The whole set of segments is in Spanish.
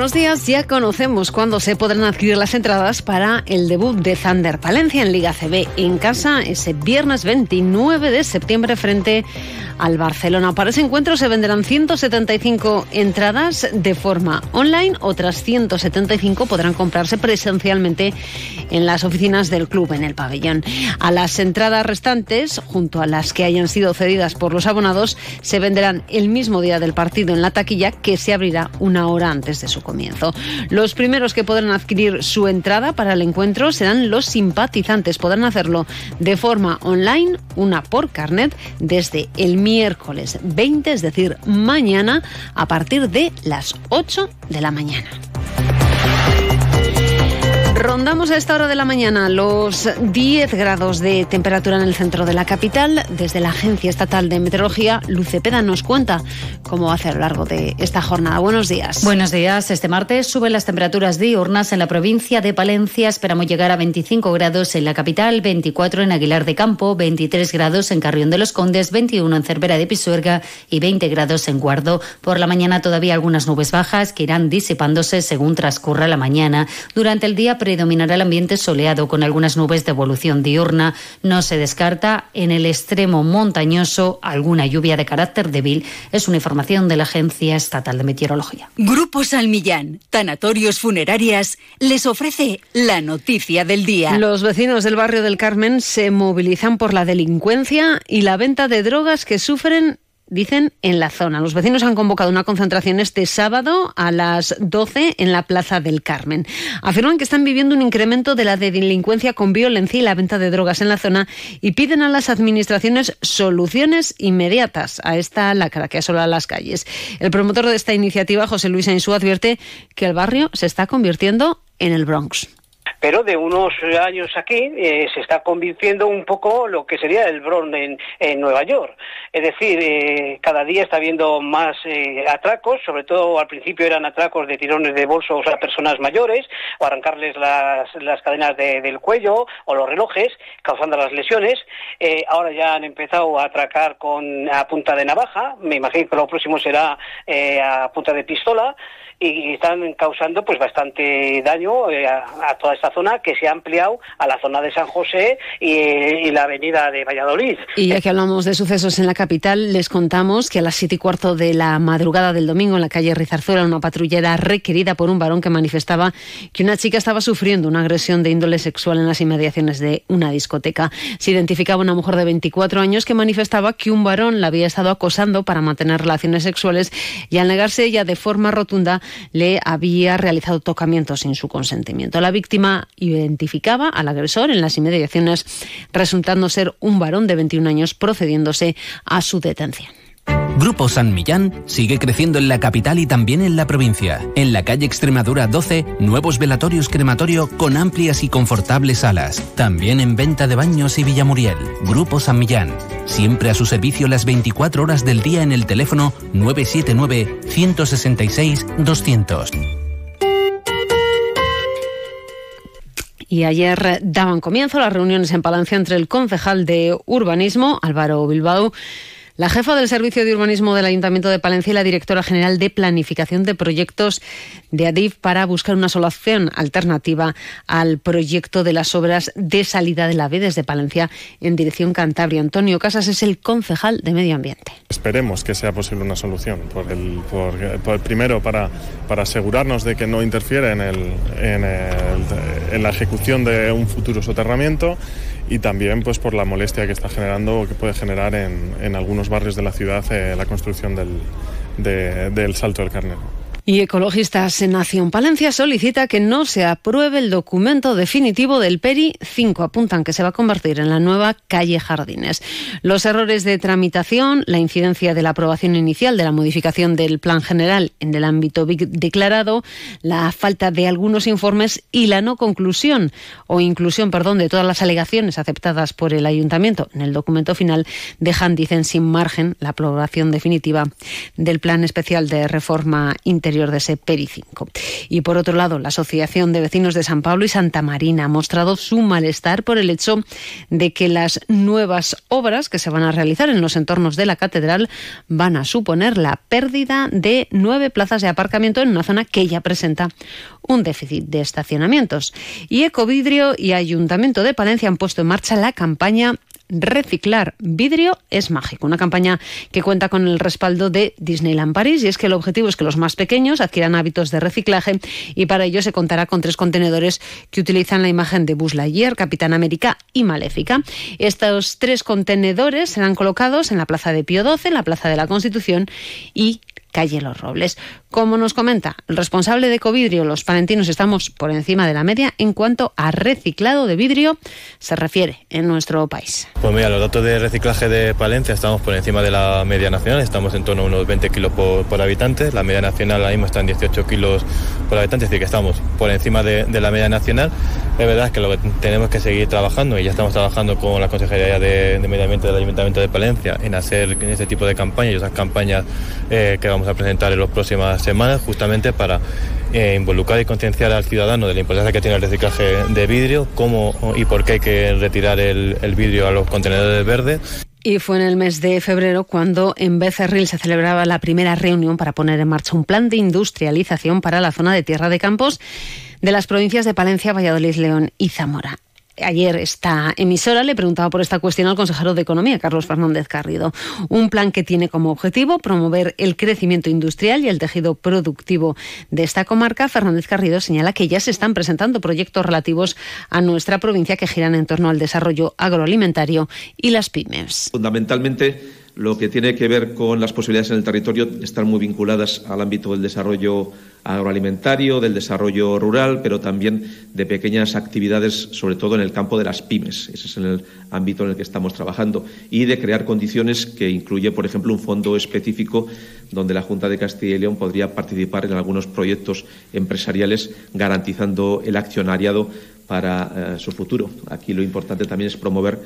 Buenos días. Ya conocemos cuándo se podrán adquirir las entradas para el debut de Thunder Palencia en Liga CB en casa ese viernes 29 de septiembre frente al Barcelona. Para ese encuentro se venderán 175 entradas de forma online, otras 175 podrán comprarse presencialmente en las oficinas del club en el pabellón. A las entradas restantes, junto a las que hayan sido cedidas por los abonados, se venderán el mismo día del partido en la taquilla que se abrirá una hora antes de su comienzo. Los primeros que podrán adquirir su entrada para el encuentro serán los simpatizantes. Podrán hacerlo de forma online, una por carnet, desde el miércoles 20, es decir, mañana, a partir de las 8 de la mañana. Rondamos a esta hora de la mañana los 10 grados de temperatura en el centro de la capital. Desde la Agencia Estatal de Meteorología, Lucepeda nos cuenta cómo hace a lo largo de esta jornada. Buenos días. Buenos días. Este martes suben las temperaturas diurnas en la provincia de Palencia. Esperamos llegar a 25 grados en la capital, 24 en Aguilar de Campo, 23 grados en Carrión de los Condes, 21 en Cervera de Pisuerga y 20 grados en Guardo. Por la mañana todavía algunas nubes bajas que irán disipándose según transcurra la mañana. Durante el día predominará el ambiente soleado con algunas nubes de evolución diurna. No se descarta en el extremo montañoso alguna lluvia de carácter débil. Es una información de la Agencia Estatal de Meteorología. Grupo Salmillán, Tanatorios Funerarias, les ofrece la noticia del día. Los vecinos del barrio del Carmen se movilizan por la delincuencia y la venta de drogas que sufren dicen en la zona. Los vecinos han convocado una concentración este sábado a las 12 en la Plaza del Carmen. Afirman que están viviendo un incremento de la delincuencia con violencia y la venta de drogas en la zona y piden a las administraciones soluciones inmediatas a esta lacra que asola las calles. El promotor de esta iniciativa, José Luis Ainsú, advierte que el barrio se está convirtiendo en el Bronx pero de unos años aquí eh, se está convirtiendo un poco lo que sería el Bronx en, Nueva York. Es decir, eh, cada día está habiendo más eh, atracos, sobre todo al principio eran atracos de tirones de bolsos a personas mayores, o arrancarles las, cadenas del cuello o los relojes, causando las lesiones. ahora ya han empezado a atracar con a punta de navaja, me imagino que lo próximo será a punta de pistola y están causando pues bastante daño eh, a, toda esta zona que se ha ampliado a la zona de San José y, la avenida de Valladolid. Y ya que hablamos de sucesos en la capital, les contamos que a las siete y cuarto de la madrugada del domingo en la calle Rizarzuela, una patrullera requerida por un varón que manifestaba que una chica estaba sufriendo una agresión de índole sexual en las inmediaciones de una discoteca. Se identificaba una mujer de 24 años que manifestaba que un varón la había estado acosando para mantener relaciones sexuales y al negarse ella de forma rotunda le había realizado tocamientos sin su consentimiento. La víctima identificaba al agresor en las inmediaciones, resultando ser un varón de 21 años procediéndose a su detención. Grupo San Millán sigue creciendo en la capital y también en la provincia. En la calle Extremadura 12, nuevos velatorios crematorio con amplias y confortables salas. También en venta de baños y Villamuriel. Grupo San Millán. Siempre a su servicio las 24 horas del día en el teléfono 979 166 200. Y ayer daban comienzo las reuniones en Palancia entre el concejal de urbanismo, Álvaro Bilbao, la jefa del Servicio de Urbanismo del Ayuntamiento de Palencia y la directora general de Planificación de Proyectos de ADIF para buscar una solución alternativa al proyecto de las obras de salida de la B desde Palencia en dirección Cantabria. Antonio Casas es el concejal de Medio Ambiente. Esperemos que sea posible una solución. Por el, primero, para, para asegurarnos de que no interfiere en, el, en, en la ejecución de un futuro soterramiento y también pues por la molestia que está generando o que puede generar en, en algunos barrios de la ciudad eh, la construcción del, del Salto del Carnero. Y Ecologistas en Nación Palencia solicita que no se apruebe el documento definitivo del PERI 5. Apuntan que se va a convertir en la nueva calle Jardines. Los errores de tramitación, la incidencia de la aprobación inicial de la modificación del plan general en el ámbito declarado, la falta de algunos informes y la no conclusión o inclusión, perdón, de todas las alegaciones aceptadas por el ayuntamiento en el documento final dejan, dicen, sin margen la aprobación definitiva del plan especial de reforma integral interior de ese PERI 5. Y por otro lado, la Asociación de Vecinos de San Pablo y Santa Marina ha mostrado su malestar por el hecho de que las nuevas obras que se van a realizar en los entornos de la catedral van a suponer la pérdida de nueve plazas de aparcamiento en una zona que ya presenta un déficit de estacionamientos. Y Ecovidrio y Ayuntamiento de Palencia han puesto en marcha la campaña Reciclar vidrio es mágico, una campaña que cuenta con el respaldo de Disneyland París y es que el objetivo es que los más pequeños adquieran hábitos de reciclaje y para ello se contará con tres contenedores que utilizan la imagen de Buzz Lightyear, Capitán América y Maléfica. Estos tres contenedores serán colocados en la Plaza de Pío XII, en la Plaza de la Constitución y calle Los Robles. Como nos comenta el responsable de Ecovidrio, los palentinos estamos por encima de la media en cuanto a reciclado de vidrio se refiere en nuestro país. Pues mira, los datos de reciclaje de Palencia estamos por encima de la media nacional, estamos en torno a unos 20 kilos por, habitante, la media nacional ahora mismo está en 18 kilos por habitante, es decir, que estamos por encima de, la media nacional. Es verdad que tenemos que seguir trabajando y ya estamos trabajando con la Consejería de, Medio Ambiente del Ayuntamiento de Palencia en hacer ese tipo de campañas y esas campañas eh, que vamos a presentar en las próximas semanas justamente para eh, involucrar y concienciar al ciudadano de la importancia que tiene el reciclaje de vidrio, cómo y por qué hay que retirar el, el vidrio a los contenedores verdes. Y fue en el mes de febrero cuando en Becerril se celebraba la primera reunión para poner en marcha un plan de industrialización para la zona de Tierra de Campos de las provincias de Palencia, Valladolid, León y Zamora ayer esta emisora le preguntaba por esta cuestión al consejero de Economía, Carlos Fernández Garrido. Un plan que tiene como objetivo promover el crecimiento industrial y el tejido productivo de esta comarca. Fernández Garrido señala que ya se están presentando proyectos relativos a nuestra provincia que giran en torno al desarrollo agroalimentario y las pymes. Fundamentalmente, lo que tiene que ver con las posibilidades en el territorio están muy vinculadas al ámbito del desarrollo agroalimentario, del desarrollo rural, pero también de pequeñas actividades, sobre todo en el campo de las pymes. Ese es el ámbito en el que estamos trabajando. Y de crear condiciones que incluye, por ejemplo, un fondo específico donde la Junta de Castilla y León podría participar en algunos proyectos empresariales garantizando el accionariado para eh, su futuro. Aquí lo importante también es promover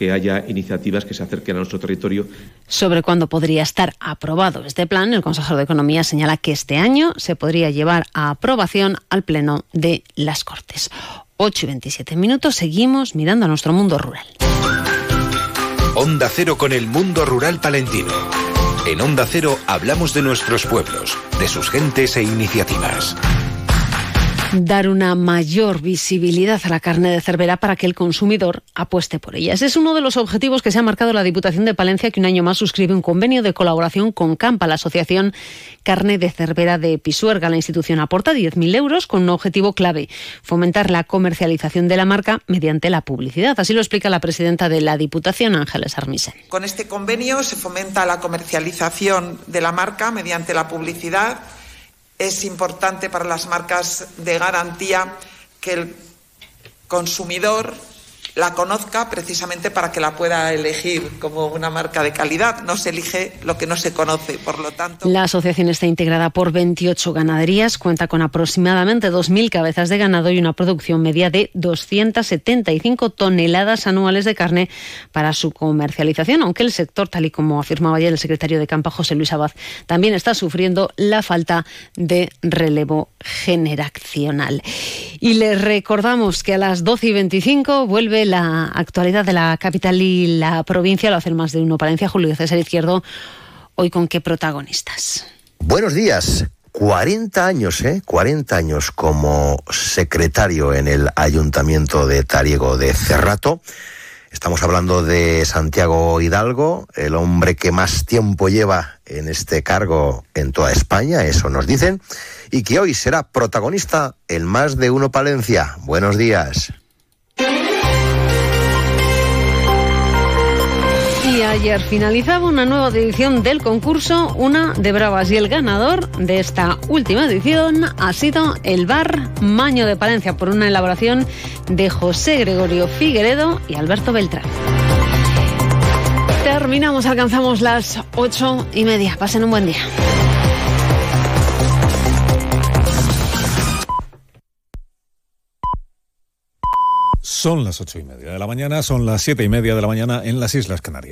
que haya iniciativas que se acerquen a nuestro territorio. Sobre cuándo podría estar aprobado este plan, el consejero de Economía señala que este año se podría llevar a aprobación al Pleno de las Cortes. 8 y 27 minutos, seguimos mirando a nuestro mundo rural. Onda Cero con el mundo rural palentino. En Onda Cero hablamos de nuestros pueblos, de sus gentes e iniciativas dar una mayor visibilidad a la carne de cervera para que el consumidor apueste por ella. Ese es uno de los objetivos que se ha marcado la Diputación de Palencia, que un año más suscribe un convenio de colaboración con Campa, la Asociación Carne de Cervera de Pisuerga. La institución aporta 10.000 euros con un objetivo clave, fomentar la comercialización de la marca mediante la publicidad. Así lo explica la presidenta de la Diputación, Ángeles Armisen. Con este convenio se fomenta la comercialización de la marca mediante la publicidad es importante para las marcas de garantía que el consumidor la conozca precisamente para que la pueda elegir como una marca de calidad. No se elige lo que no se conoce, por lo tanto. La asociación está integrada por 28 ganaderías, cuenta con aproximadamente 2.000 cabezas de ganado y una producción media de 275 toneladas anuales de carne para su comercialización, aunque el sector, tal y como afirmaba ayer el secretario de Campa, José Luis Abad, también está sufriendo la falta de relevo generacional. Y les recordamos que a las 12 y 25 vuelve la actualidad de la capital y la provincia. Lo hacen más de uno. Palencia, Julio César Izquierdo. Hoy con qué protagonistas. Buenos días. 40 años, ¿eh? 40 años como secretario en el Ayuntamiento de Tariego de Cerrato. Estamos hablando de Santiago Hidalgo, el hombre que más tiempo lleva en este cargo en toda España, eso nos dicen, y que hoy será protagonista en Más de Uno Palencia. Buenos días. Ayer finalizaba una nueva edición del concurso, una de Bravas, y el ganador de esta última edición ha sido el bar Maño de Palencia por una elaboración de José Gregorio Figueredo y Alberto Beltrán. Terminamos, alcanzamos las ocho y media. Pasen un buen día. Son las ocho y media de la mañana, son las siete y media de la mañana en las Islas Canarias.